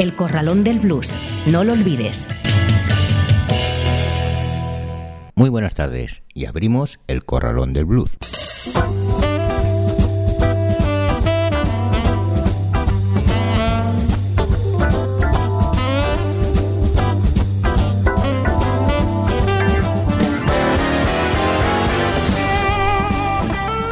El Corralón del Blues. No lo olvides. Muy buenas tardes y abrimos El Corralón del Blues.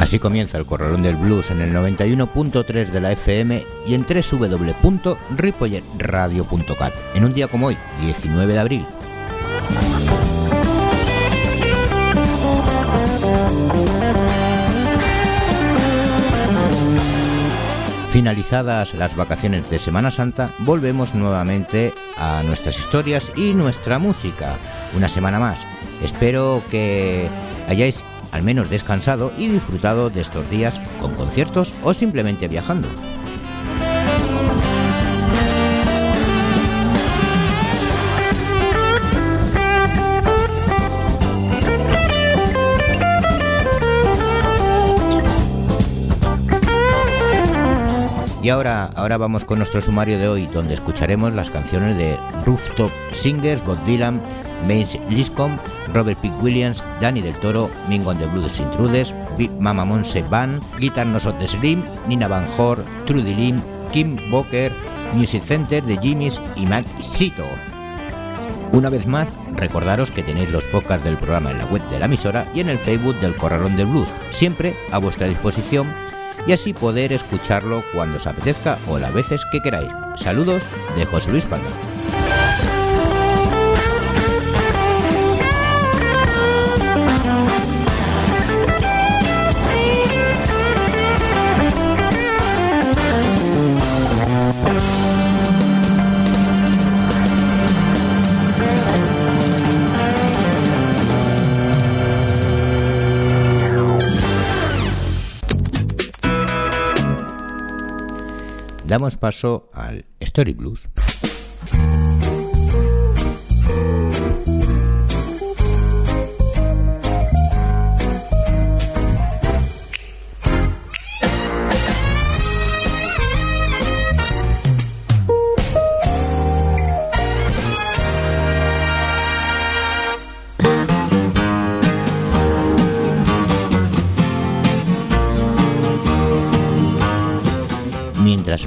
Así comienza el Corralón del Blues en el 91.3 de la FM y en www.ripolletradio.cat en un día como hoy, 19 de abril. Finalizadas las vacaciones de Semana Santa, volvemos nuevamente a nuestras historias y nuestra música. Una semana más. Espero que hayáis al menos descansado y disfrutado de estos días con conciertos o simplemente viajando. Y ahora, ahora vamos con nuestro sumario de hoy, donde escucharemos las canciones de Rooftop Singers, Bob Dylan, Mace Liscombe, Robert P. Williams, Danny del Toro, Mingo and the Blues Intrudes, Big Mama Monse Band, Guitar Nosot de Slim, Nina Van Hoor, Trudy Lim, Kim Boker, Music Center de Jimmy's y Mac Sito. Una vez más, recordaros que tenéis los podcasts del programa en la web de la emisora y en el Facebook del Corralón del Blues, siempre a vuestra disposición y así poder escucharlo cuando os apetezca o las veces que queráis. Saludos de José Luis Palma. Damos paso al Story Blues.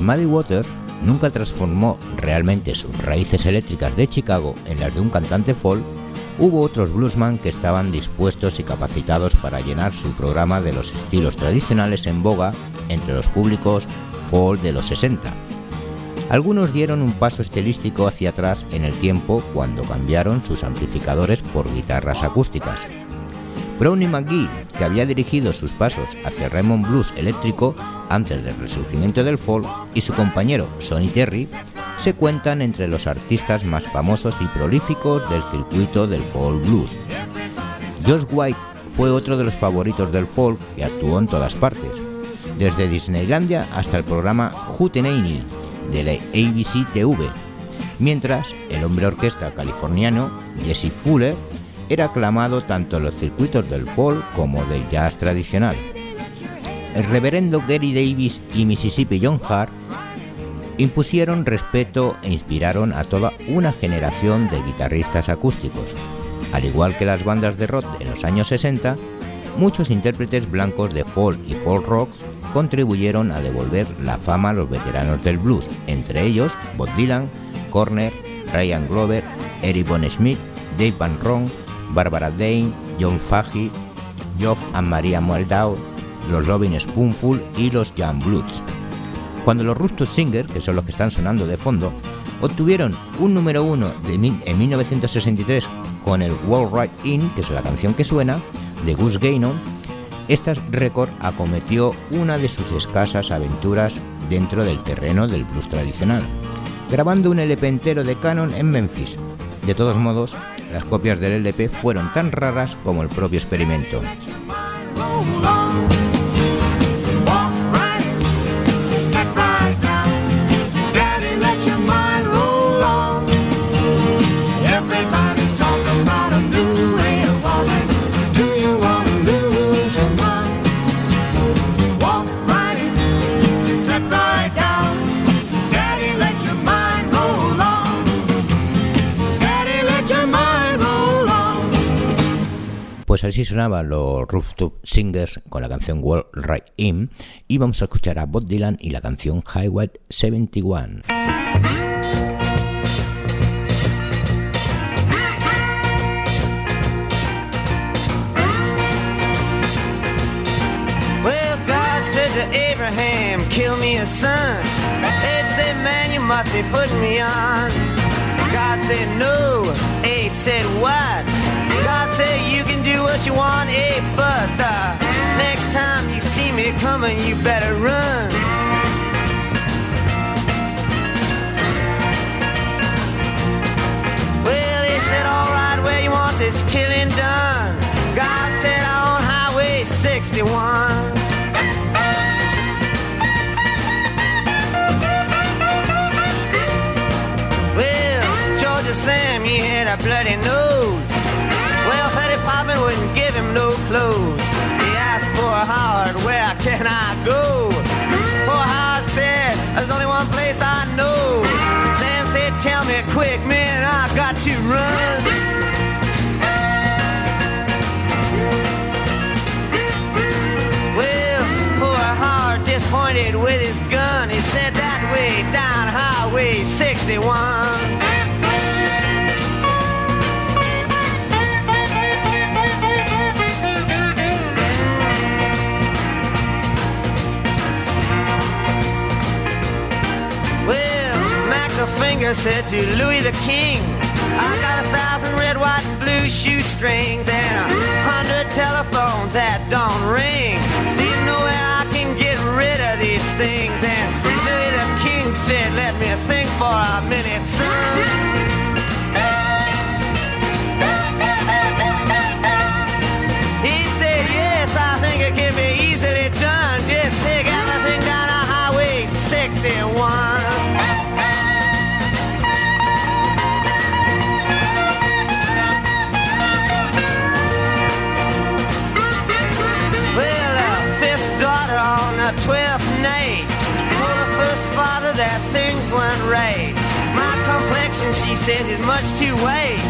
Muddy Waters nunca transformó realmente sus raíces eléctricas de Chicago en las de un cantante folk, hubo otros bluesman que estaban dispuestos y capacitados para llenar su programa de los estilos tradicionales en boga entre los públicos folk de los 60. Algunos dieron un paso estilístico hacia atrás en el tiempo cuando cambiaron sus amplificadores por guitarras acústicas. Brownie McGee, que había dirigido sus pasos hacia Raymond Blues eléctrico antes del resurgimiento del folk, y su compañero Sonny Terry, se cuentan entre los artistas más famosos y prolíficos del circuito del folk blues. Josh White fue otro de los favoritos del folk y actuó en todas partes, desde Disneylandia hasta el programa Hootenanny de la ABC TV, mientras el hombre orquesta californiano Jesse Fuller era aclamado tanto en los circuitos del folk como del jazz tradicional. El reverendo Gary Davis y Mississippi John Hart impusieron respeto e inspiraron a toda una generación de guitarristas acústicos. Al igual que las bandas de rock en los años 60, muchos intérpretes blancos de folk y folk rock contribuyeron a devolver la fama a los veteranos del blues, entre ellos Bob Dylan, Corner, Ryan Glover, Eric Bon Smith, Dave Van Ron, Barbara Dane, John Fahey, Geoff and Maria Moldau, los Robin Spoonful y los Jan Bloods. Cuando los Rustus Singer, que son los que están sonando de fondo, obtuvieron un número uno en 1963 con el World Right In, que es la canción que suena, de Gus Gainon, esta récord acometió una de sus escasas aventuras dentro del terreno del blues tradicional. grabando un LP entero de Canon en Memphis. De todos modos, las copias del LP fueron tan raras como el propio experimento. Así sonaban los Rooftop Singers con la canción World Right In y vamos a escuchar a Bob Dylan y la canción Highway 71. Well, God said to Abraham, kill me a son. Abe said, man, you must be putting me on. God said, no. Abe said, what? God said you can do what you want, eh? But the next time you see me coming, you better run. Well, he said, alright, where you want this killing done? God said, on Highway 61. Clothes. He asked poor Howard, where can I go? Poor Howard said, there's only one place I know. Sam said, tell me quick, man, I got to run. Well, poor Howard just pointed with his gun. He said, that way down Highway 61. Finger said to Louis the King, I got a thousand red, white, and blue shoestrings and a hundred telephones that don't ring. Do you know where I can get rid of these things? And Louis the King said, let me think for a minute, son. Things. My complexion, she said, is much too white.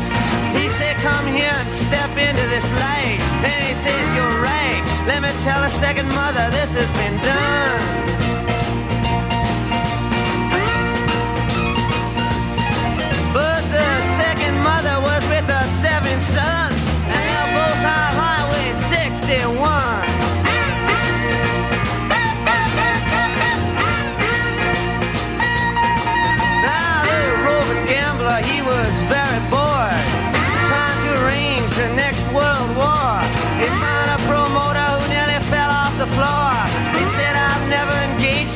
He said, come here and step into this light. And he says, you're right. Let me tell a second mother this has been done. But the second mother was with her seventh son. And they're both on Highway 61.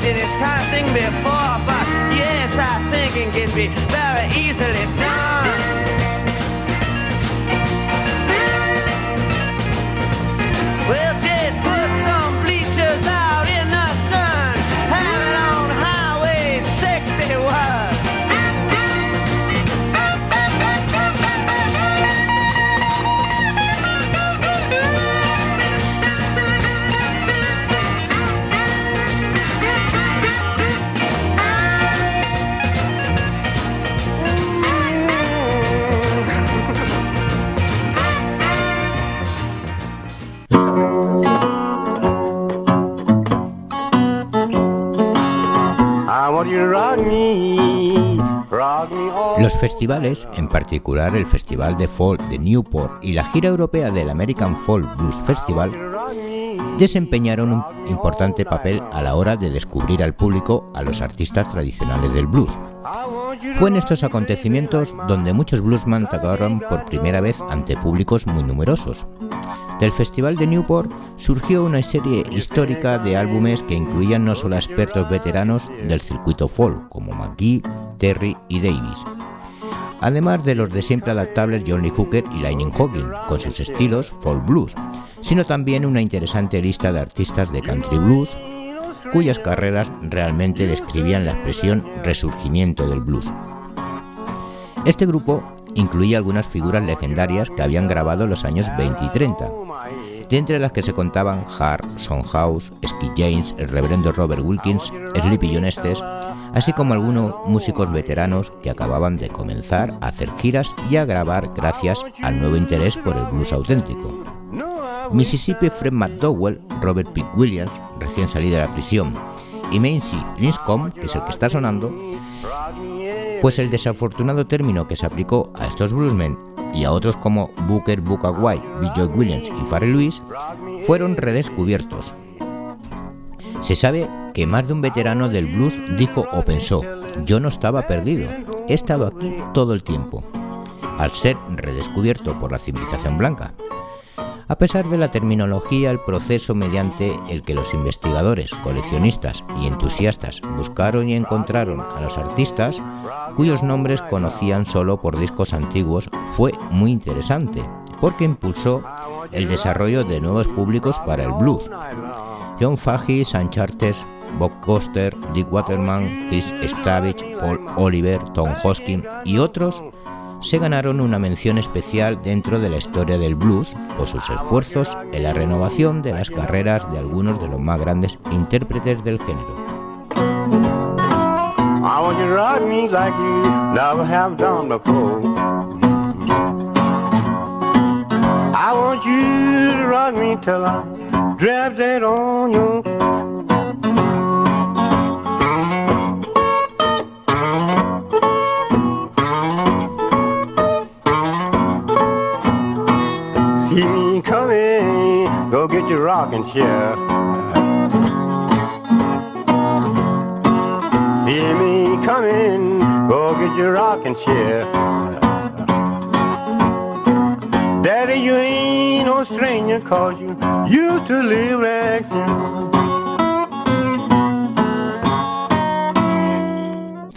In this kind of thing before, but yes, I think it can be very easily done. Festivales, en particular el Festival de Folk de Newport y la gira europea del American Folk Blues Festival, desempeñaron un importante papel a la hora de descubrir al público a los artistas tradicionales del blues. Fue en estos acontecimientos donde muchos bluesman tocaron por primera vez ante públicos muy numerosos. Del Festival de Newport surgió una serie histórica de álbumes que incluían no solo a expertos veteranos del circuito folk, como McGee, Terry y Davis, además de los de siempre adaptables Johnny Hooker y Lightning Hawking, con sus estilos folk blues, sino también una interesante lista de artistas de country blues, cuyas carreras realmente describían la expresión resurgimiento del blues. Este grupo incluía algunas figuras legendarias que habían grabado en los años 20 y 30, de entre las que se contaban Hart, House, Skid James, el reverendo Robert Wilkins, Sleepy John así como algunos músicos veteranos que acababan de comenzar a hacer giras y a grabar gracias al nuevo interés por el blues auténtico. Mississippi Fred McDowell, Robert P. Williams, recién salido de la prisión, y Macy Linscomb, que es el que está sonando, pues el desafortunado término que se aplicó a estos bluesmen y a otros como Booker, Booker White, Williams y Farrell Lewis fueron redescubiertos. Se sabe que más de un veterano del blues dijo o pensó, yo no estaba perdido, he estado aquí todo el tiempo, al ser redescubierto por la civilización blanca. A pesar de la terminología, el proceso mediante el que los investigadores, coleccionistas y entusiastas buscaron y encontraron a los artistas, cuyos nombres conocían solo por discos antiguos, fue muy interesante, porque impulsó el desarrollo de nuevos públicos para el blues. John Sam Charters, Bob Coster, Dick Waterman, Chris Stavage, Paul Oliver, Tom Hoskin y otros se ganaron una mención especial dentro de la historia del blues por sus esfuerzos en la renovación de las carreras de algunos de los más grandes intérpretes del género. Get your rocking chair. See me coming, oh, go get your rocking chair. Daddy, you ain't no stranger, cause you used to live next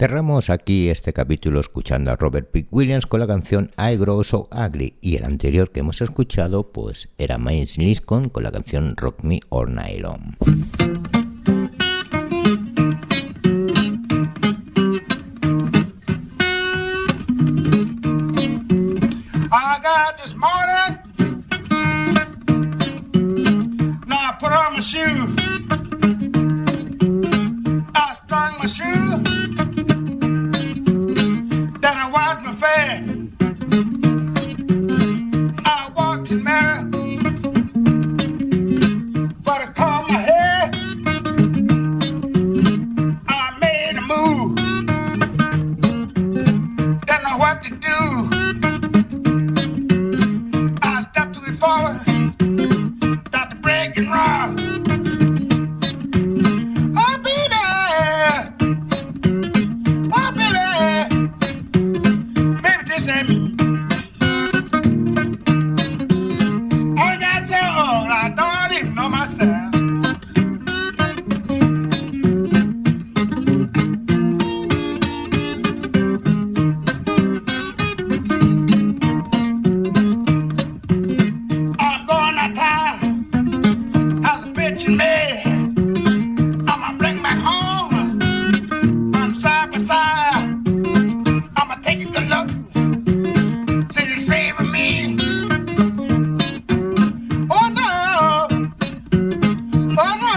Cerramos aquí este capítulo escuchando a Robert Pick Williams con la canción I Grow So Ugly y el anterior que hemos escuchado pues era Miles Liscon con la canción Rock Me or Nylon. On shoe. I my shoe. Bye.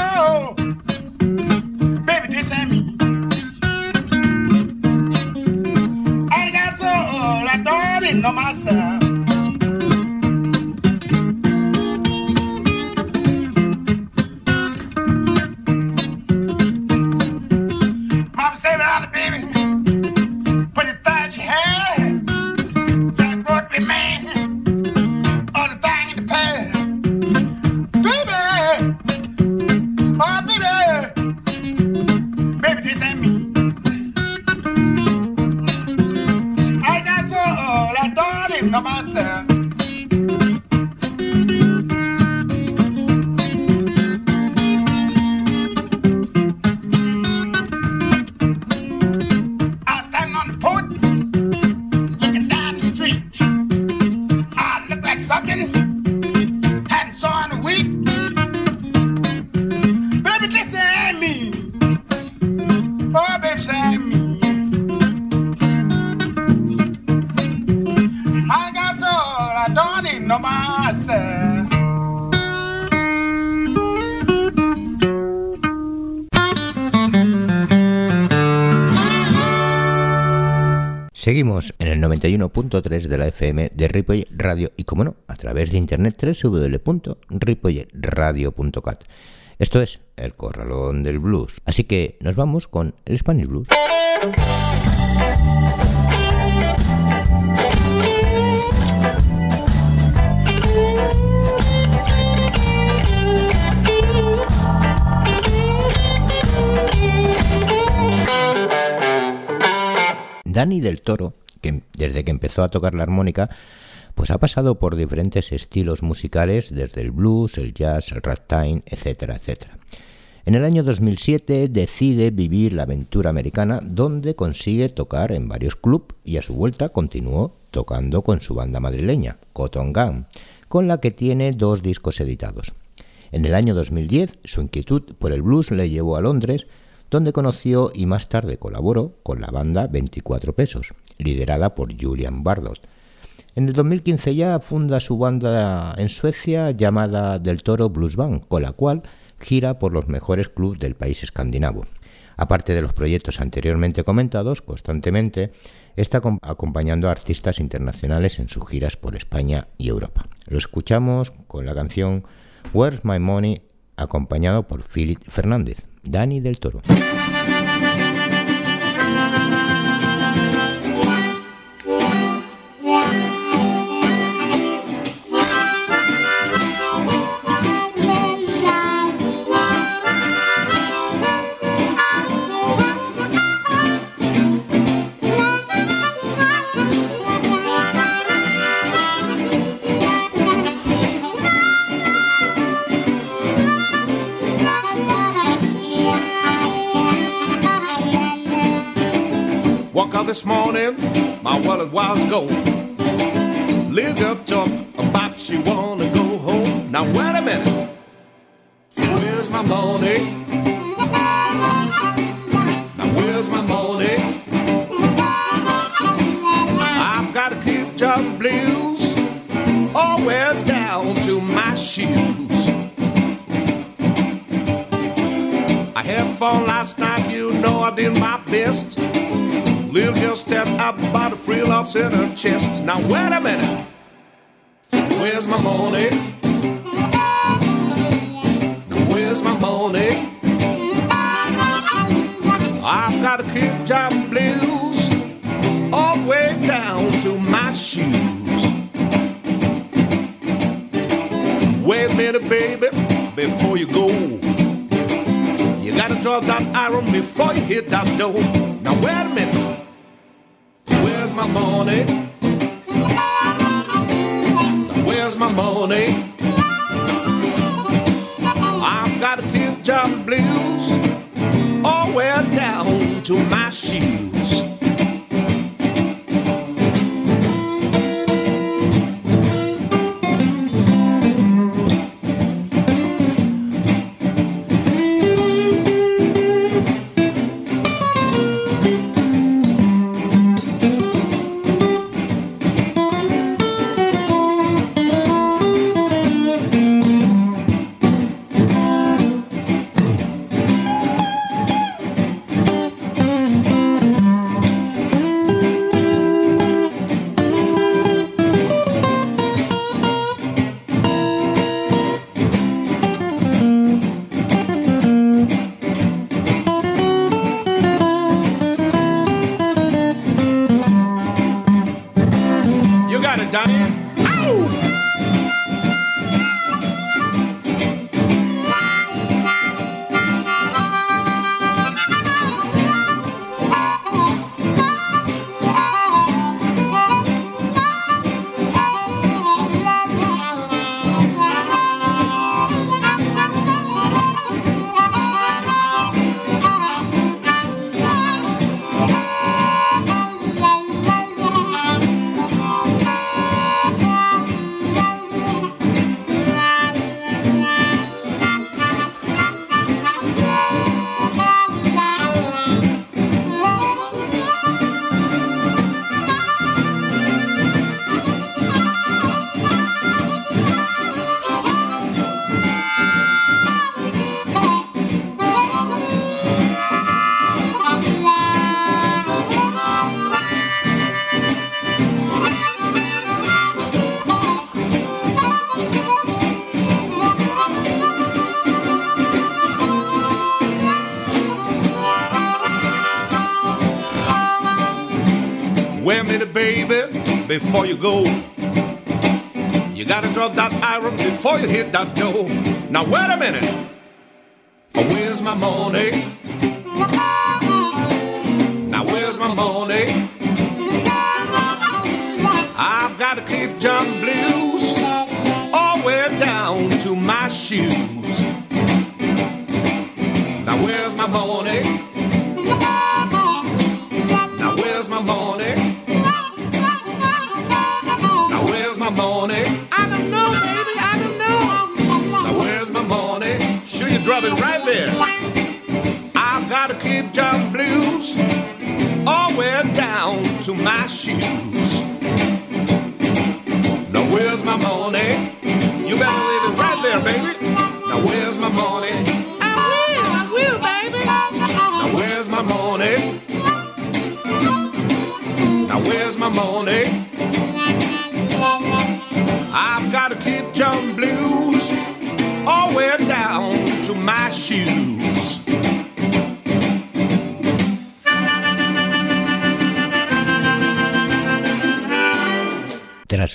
91.3 de la FM de Ripoll Radio y, como no, a través de internet www.ripollradio.cat. Esto es el corralón del blues. Así que nos vamos con el Spanish Blues. Dani del Toro, desde que empezó a tocar la armónica, pues ha pasado por diferentes estilos musicales, desde el blues, el jazz, el ragtime, etcétera, etcétera. En el año 2007 decide vivir la aventura americana, donde consigue tocar en varios clubs y a su vuelta continuó tocando con su banda madrileña, Cotton Gun, con la que tiene dos discos editados. En el año 2010, su inquietud por el blues le llevó a Londres, donde conoció y más tarde colaboró con la banda 24 Pesos, liderada por Julian Bardot. En el 2015 ya funda su banda en Suecia llamada Del Toro Blues Band, con la cual gira por los mejores clubes del país escandinavo. Aparte de los proyectos anteriormente comentados, constantemente está acompañando a artistas internacionales en sus giras por España y Europa. Lo escuchamos con la canción Where's My Money, acompañado por Philip Fernández. Dani del Toro. This morning, my wallet was gold. Little up talk about she wanna go home. Now wait a minute, where's my money? Now where's my money? I've got to keep John blues all the way down to my shoes. I had fun last night, you know I did my best. Out by the frill offs in her chest. Now wait a minute. Where's my money? Where's my money? I've got to keep job blues all the way down to my shoes. Wait a minute, baby, before you go. You gotta draw that iron before you hit that door. Diane. Before you go. You gotta drop that iron before you hit that door. Now wait a minute.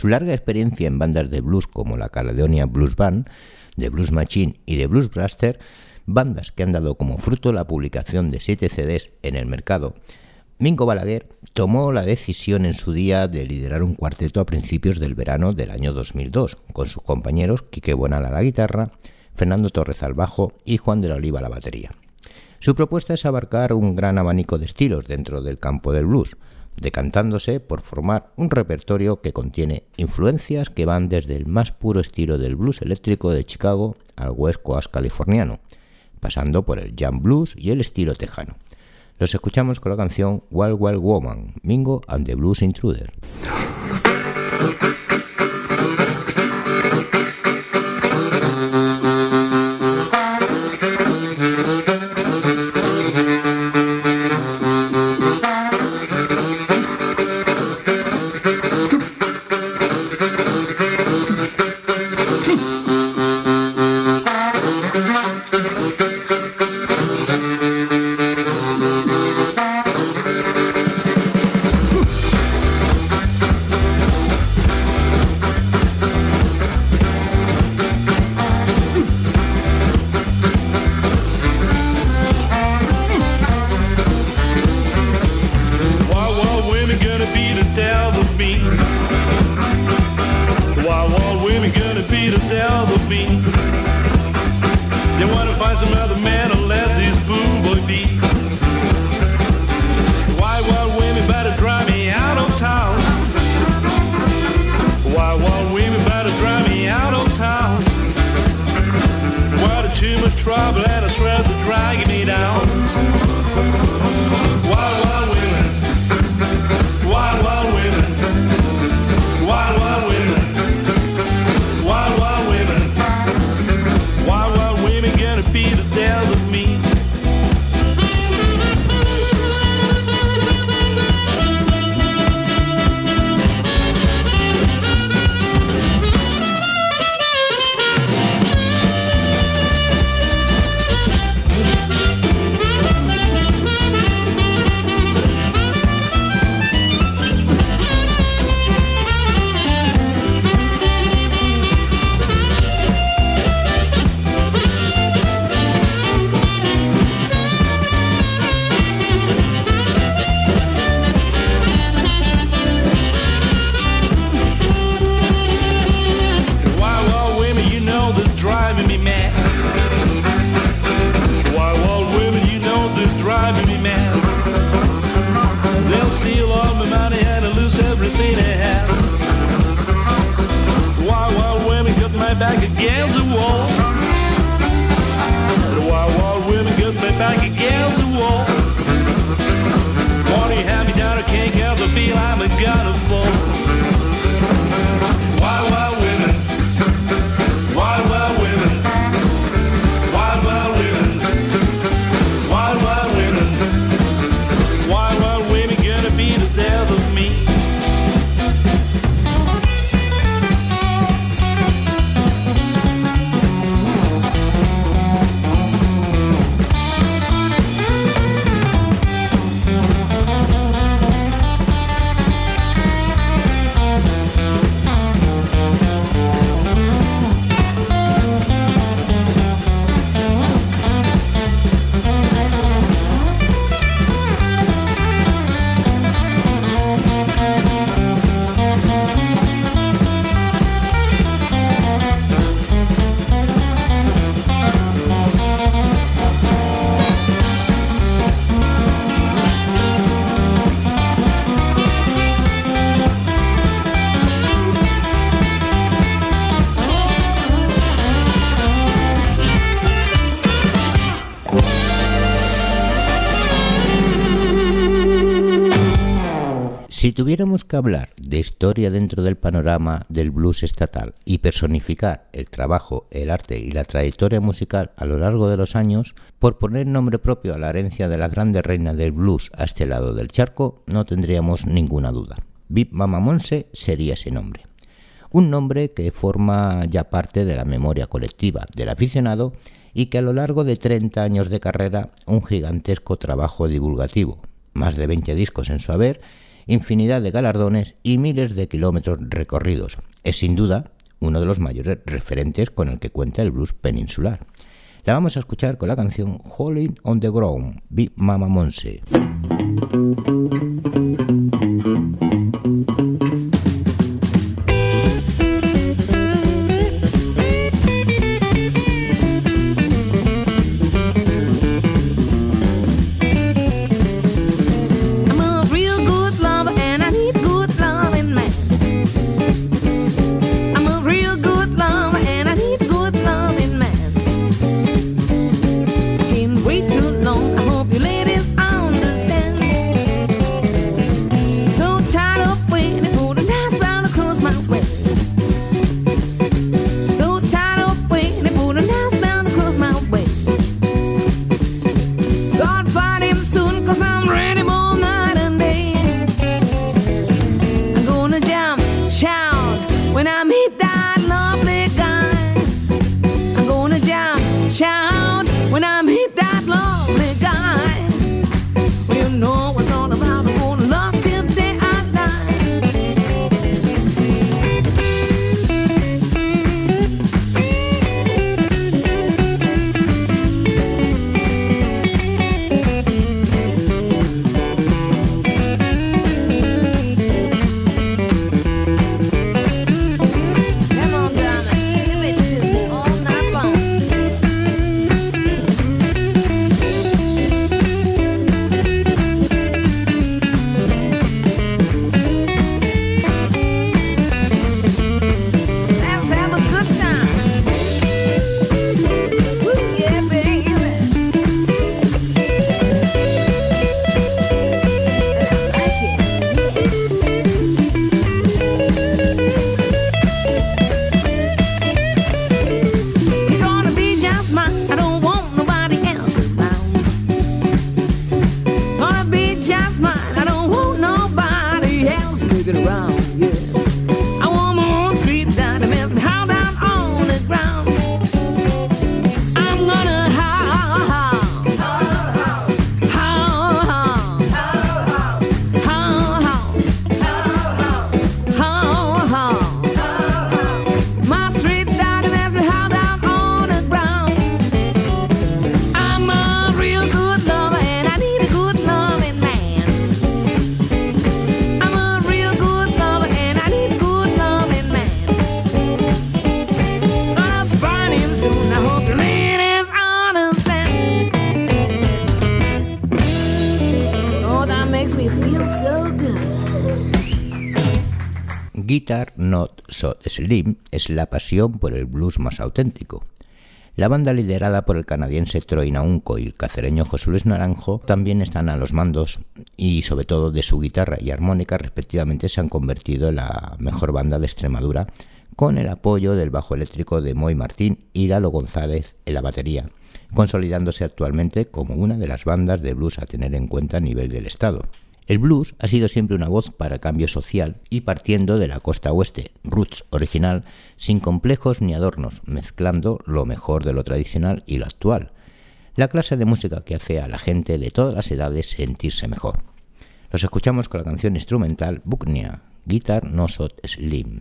Larga experiencia en bandas de blues como la Caledonia Blues Band, de Blues Machine y de Blues Blaster, bandas que han dado como fruto la publicación de 7 CDs en el mercado, Mingo Balaguer tomó la decisión en su día de liderar un cuarteto a principios del verano del año 2002, con sus compañeros Quique Buenal a la guitarra, Fernando Torres al bajo y Juan de la Oliva a la batería. Su propuesta es abarcar un gran abanico de estilos dentro del campo del blues, decantándose por formar un repertorio que contiene influencias que van desde el más puro estilo del blues eléctrico de Chicago al West Coast californiano, pasando por el jam blues y el estilo tejano. Los escuchamos con la canción Wild Wild Woman, Mingo and the Blues Intruder. Tuviéramos que hablar de historia dentro del panorama del blues estatal y personificar el trabajo, el arte y la trayectoria musical a lo largo de los años, por poner nombre propio a la herencia de la grande reina del blues a este lado del charco, no tendríamos ninguna duda. Bip Mama Monse sería ese nombre. Un nombre que forma ya parte de la memoria colectiva del aficionado y que a lo largo de 30 años de carrera, un gigantesco trabajo divulgativo, más de 20 discos en su haber, infinidad de galardones y miles de kilómetros recorridos. Es sin duda uno de los mayores referentes con el que cuenta el blues peninsular. La vamos a escuchar con la canción Holding on the Ground, Big Mama Monse. Not So Slim es la pasión por el blues más auténtico. La banda liderada por el canadiense Troy Naunco y el cacereño José Luis Naranjo también están a los mandos y sobre todo de su guitarra y armónica respectivamente se han convertido en la mejor banda de Extremadura con el apoyo del bajo eléctrico de Moy Martín y Lalo González en la batería, consolidándose actualmente como una de las bandas de blues a tener en cuenta a nivel del estado. El blues ha sido siempre una voz para cambio social y partiendo de la costa oeste, roots original, sin complejos ni adornos, mezclando lo mejor de lo tradicional y lo actual. La clase de música que hace a la gente de todas las edades sentirse mejor. Los escuchamos con la canción instrumental Buknia, Guitar No Sot Slim.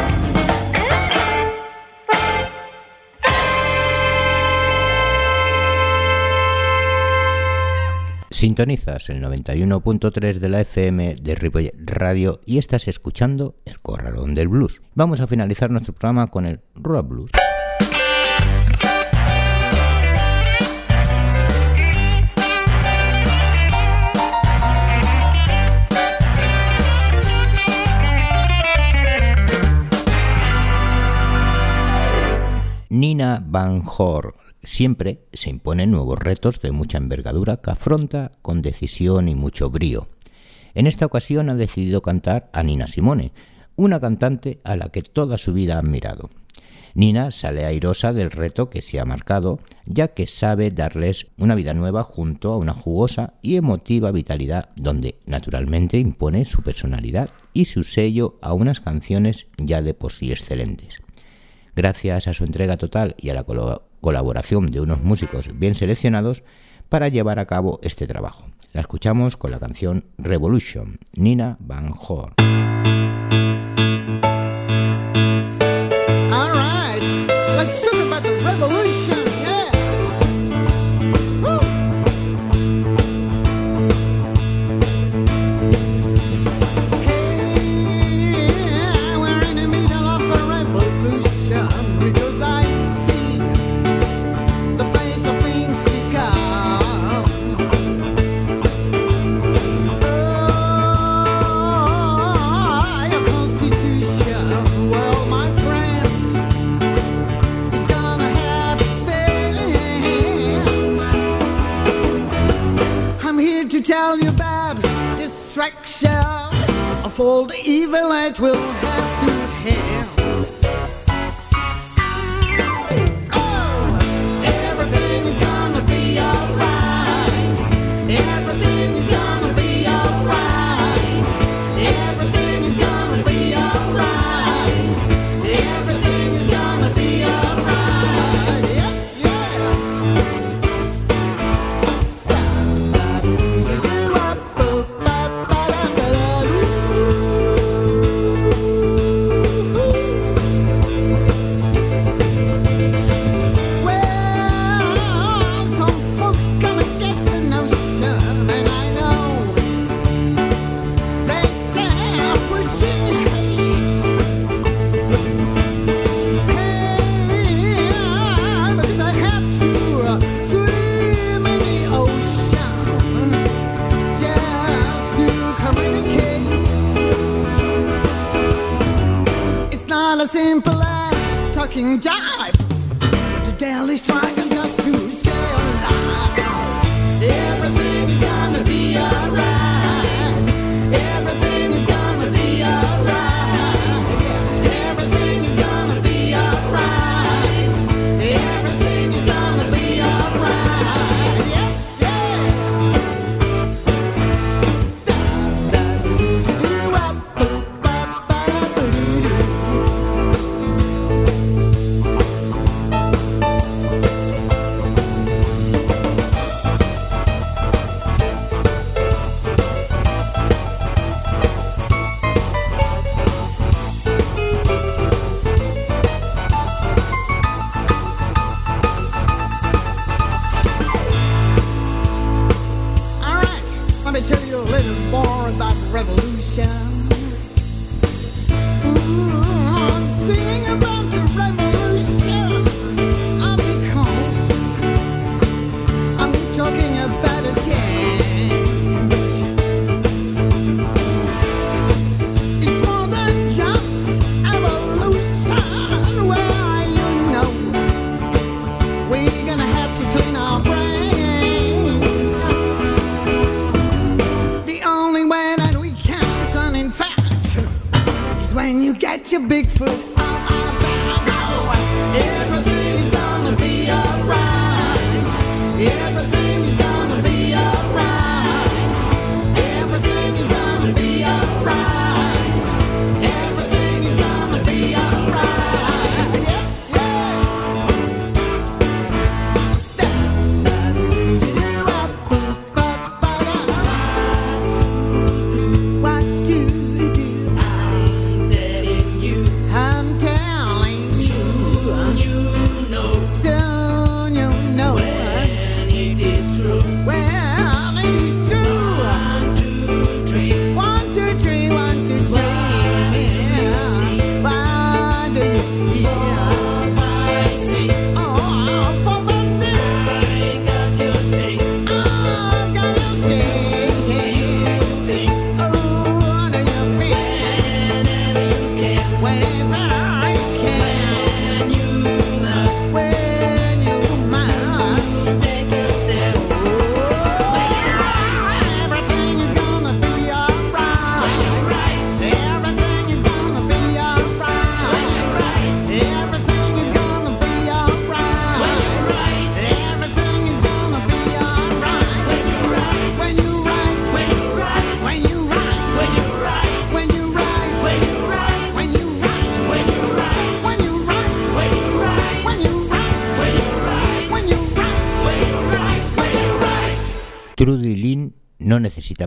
Sintonizas el 91.3 de la FM de Ripollet Radio y estás escuchando El Corralón del Blues. Vamos a finalizar nuestro programa con el Rock Blues. Nina Van siempre se imponen nuevos retos de mucha envergadura que afronta con decisión y mucho brío. En esta ocasión ha decidido cantar a Nina Simone, una cantante a la que toda su vida ha admirado. Nina sale airosa del reto que se ha marcado, ya que sabe darles una vida nueva junto a una jugosa y emotiva vitalidad donde naturalmente impone su personalidad y su sello a unas canciones ya de por sí excelentes. Gracias a su entrega total y a la colaboración de unos músicos bien seleccionados para llevar a cabo este trabajo. La escuchamos con la canción Revolution, Nina Van revolution.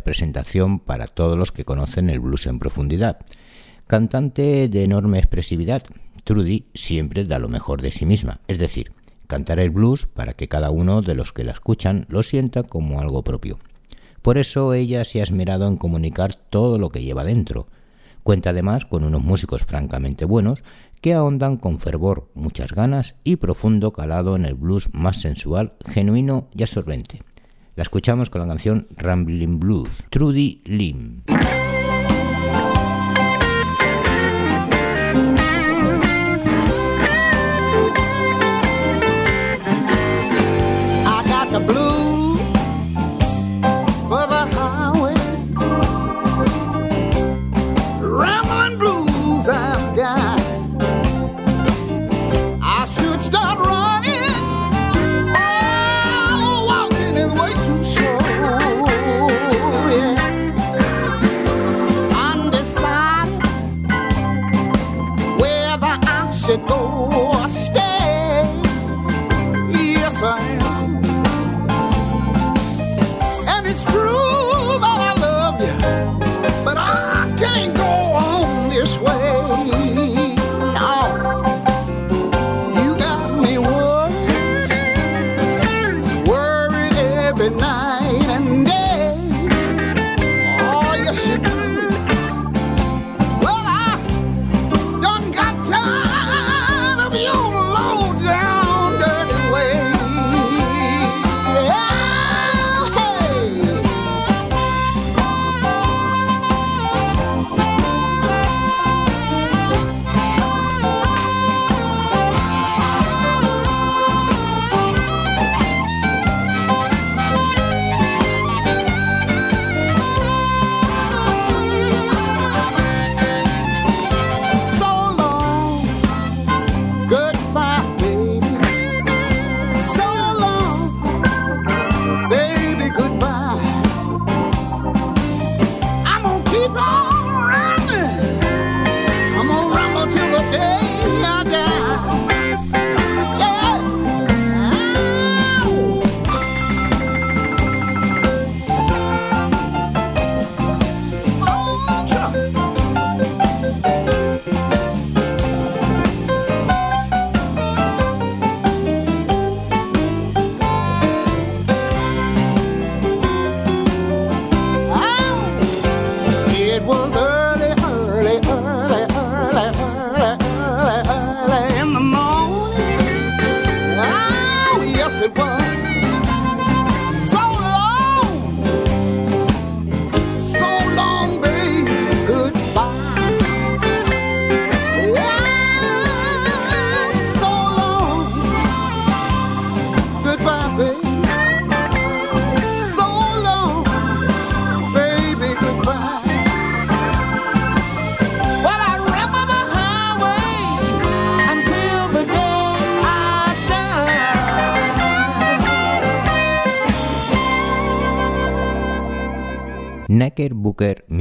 Presentación para todos los que conocen el blues en profundidad. Cantante de enorme expresividad, Trudy siempre da lo mejor de sí misma, es decir, cantar el blues para que cada uno de los que la escuchan lo sienta como algo propio. Por eso ella se ha esmerado en comunicar todo lo que lleva dentro. Cuenta además con unos músicos francamente buenos que ahondan con fervor, muchas ganas y profundo calado en el blues más sensual, genuino y absorbente. La escuchamos con la canción Rambling Blues, Trudy Lim.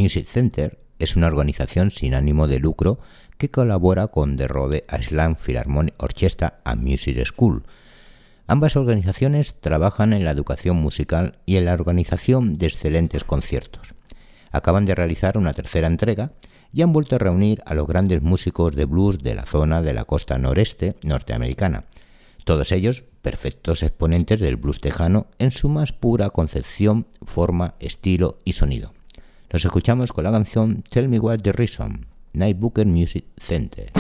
Music Center es una organización sin ánimo de lucro que colabora con The Rhode Island Philharmonic Orchestra and Music School. Ambas organizaciones trabajan en la educación musical y en la organización de excelentes conciertos. Acaban de realizar una tercera entrega y han vuelto a reunir a los grandes músicos de blues de la zona de la costa noreste norteamericana. Todos ellos perfectos exponentes del blues tejano en su más pura concepción, forma, estilo y sonido. Los escuchamos con la canción Tell Me What the Reason, Night Booker Music Center.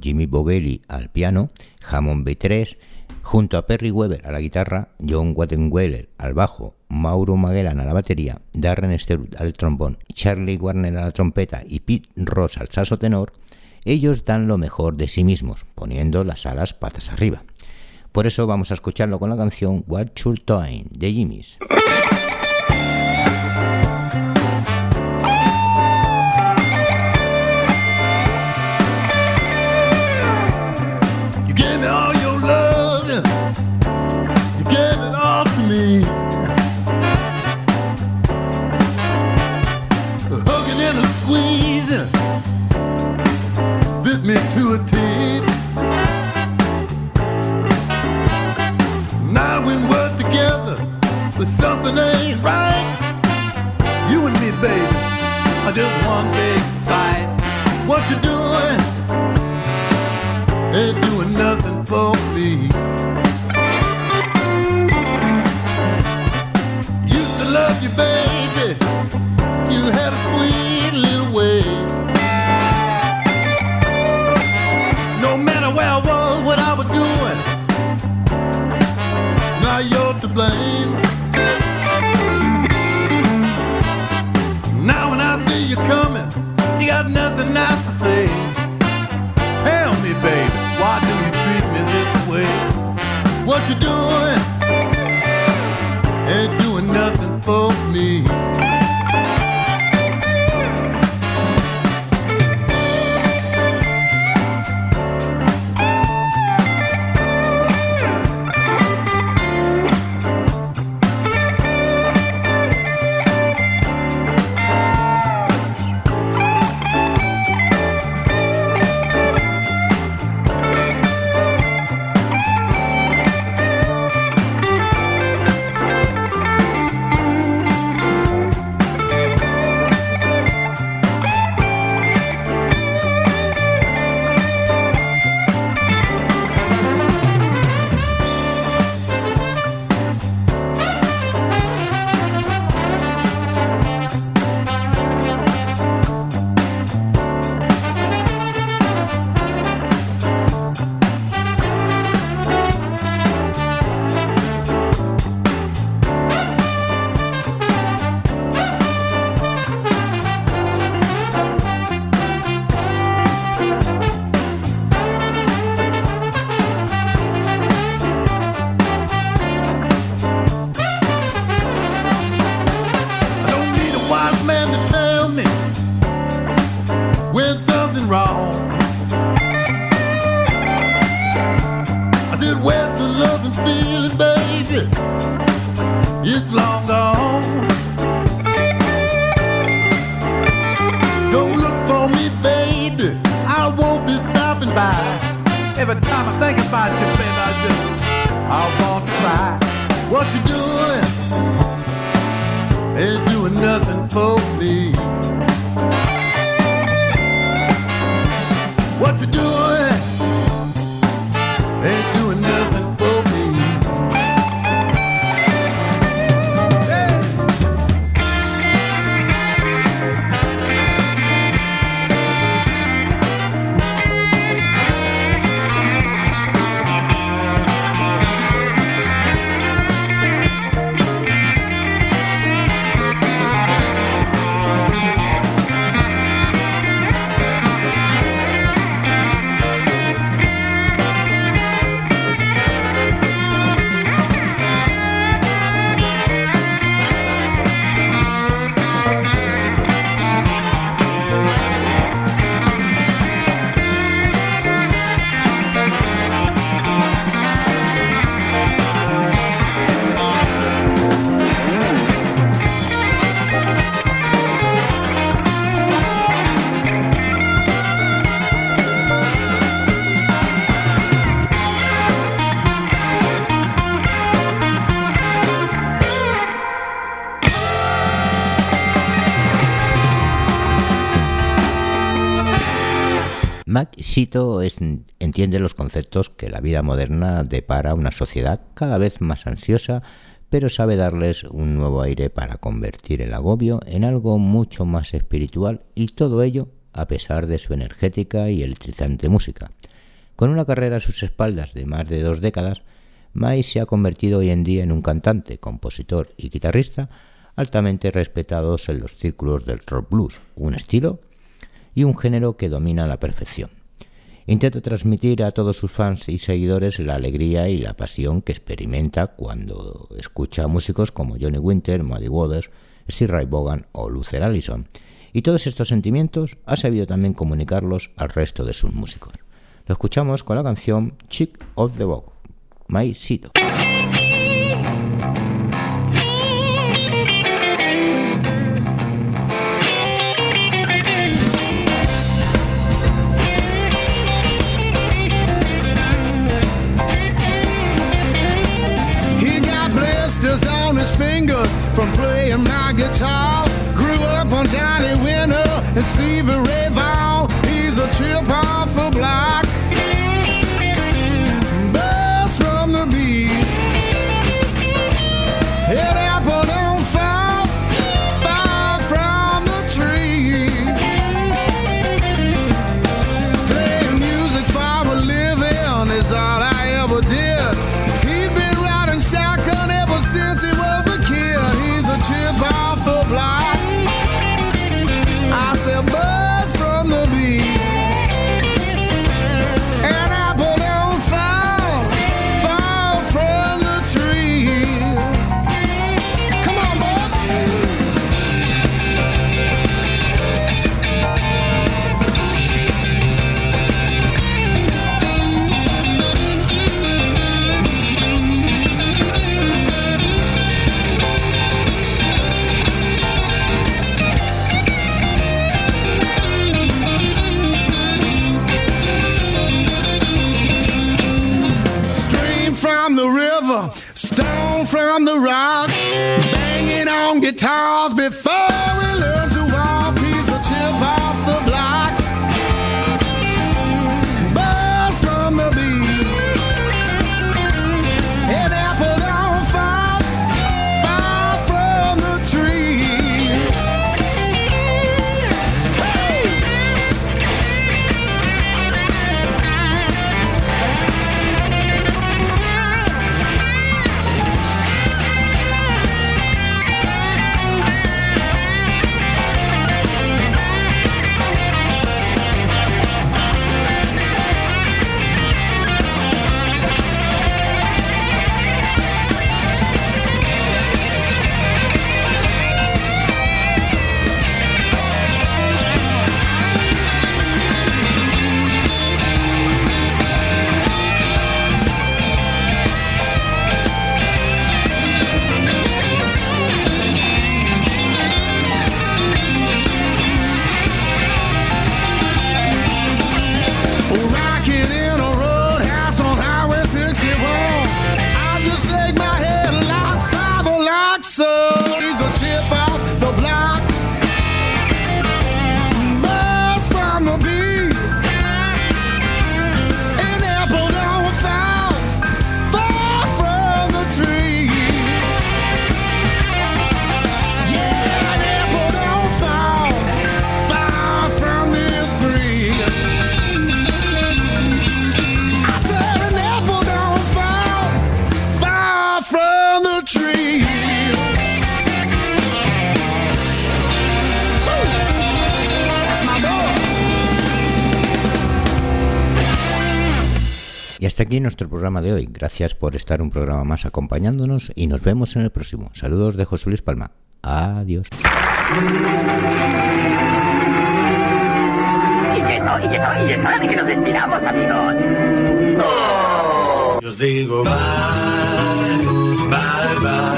Jimmy Bogelli al piano, Hammond B3, junto a Perry Weber a la guitarra, John Wattenweiler al bajo, Mauro Magellan a la batería, Darren Sterud al trombón, Charlie Warner a la trompeta y Pete Ross al saxo tenor, ellos dan lo mejor de sí mismos, poniendo las alas patas arriba. Por eso vamos a escucharlo con la canción What Should Time de Jimmys. Me to a T. Now when we're together, but something ain't right. You and me, baby, are just one big fight. What you doing? ain't doing nothing for me. Used to love you, baby. You had a sweet little blame. Now when I see you coming, you got nothing nice to say. Tell me, baby, why do you treat me this way? What you doing? Ain't doing nothing for me. Mac Sito es- entiende los conceptos que la vida moderna depara a una sociedad cada vez más ansiosa, pero sabe darles un nuevo aire para convertir el agobio en algo mucho más espiritual y todo ello a pesar de su energética y electrizante música. Con una carrera a sus espaldas de más de dos décadas, Mai se ha convertido hoy en día en un cantante, compositor y guitarrista altamente respetados en los círculos del rock blues, un estilo y un género que domina a la perfección. Intenta transmitir a todos sus fans y seguidores la alegría y la pasión que experimenta cuando escucha a músicos como Johnny Winter, Muddy Waters, Steve Ray Vaughan o Luther Allison. Y todos estos sentimientos ha sabido también comunicarlos al resto de sus músicos. Lo escuchamos con la canción Chick of the Bog, My Sito. Fingers from playing my guitar. Grew up on Johnny Winter and Stevie Ray Vaughan. He's a chip off a block. Aquí nuestro programa de hoy. Gracias por estar un programa más acompañándonos y nos vemos en el próximo. Saludos de José Luis Palma. Adiós. Y que no, y que no, y que no, y que nos despidamos, amigos. ¡Oh! Yo os digo bye, bye, bye,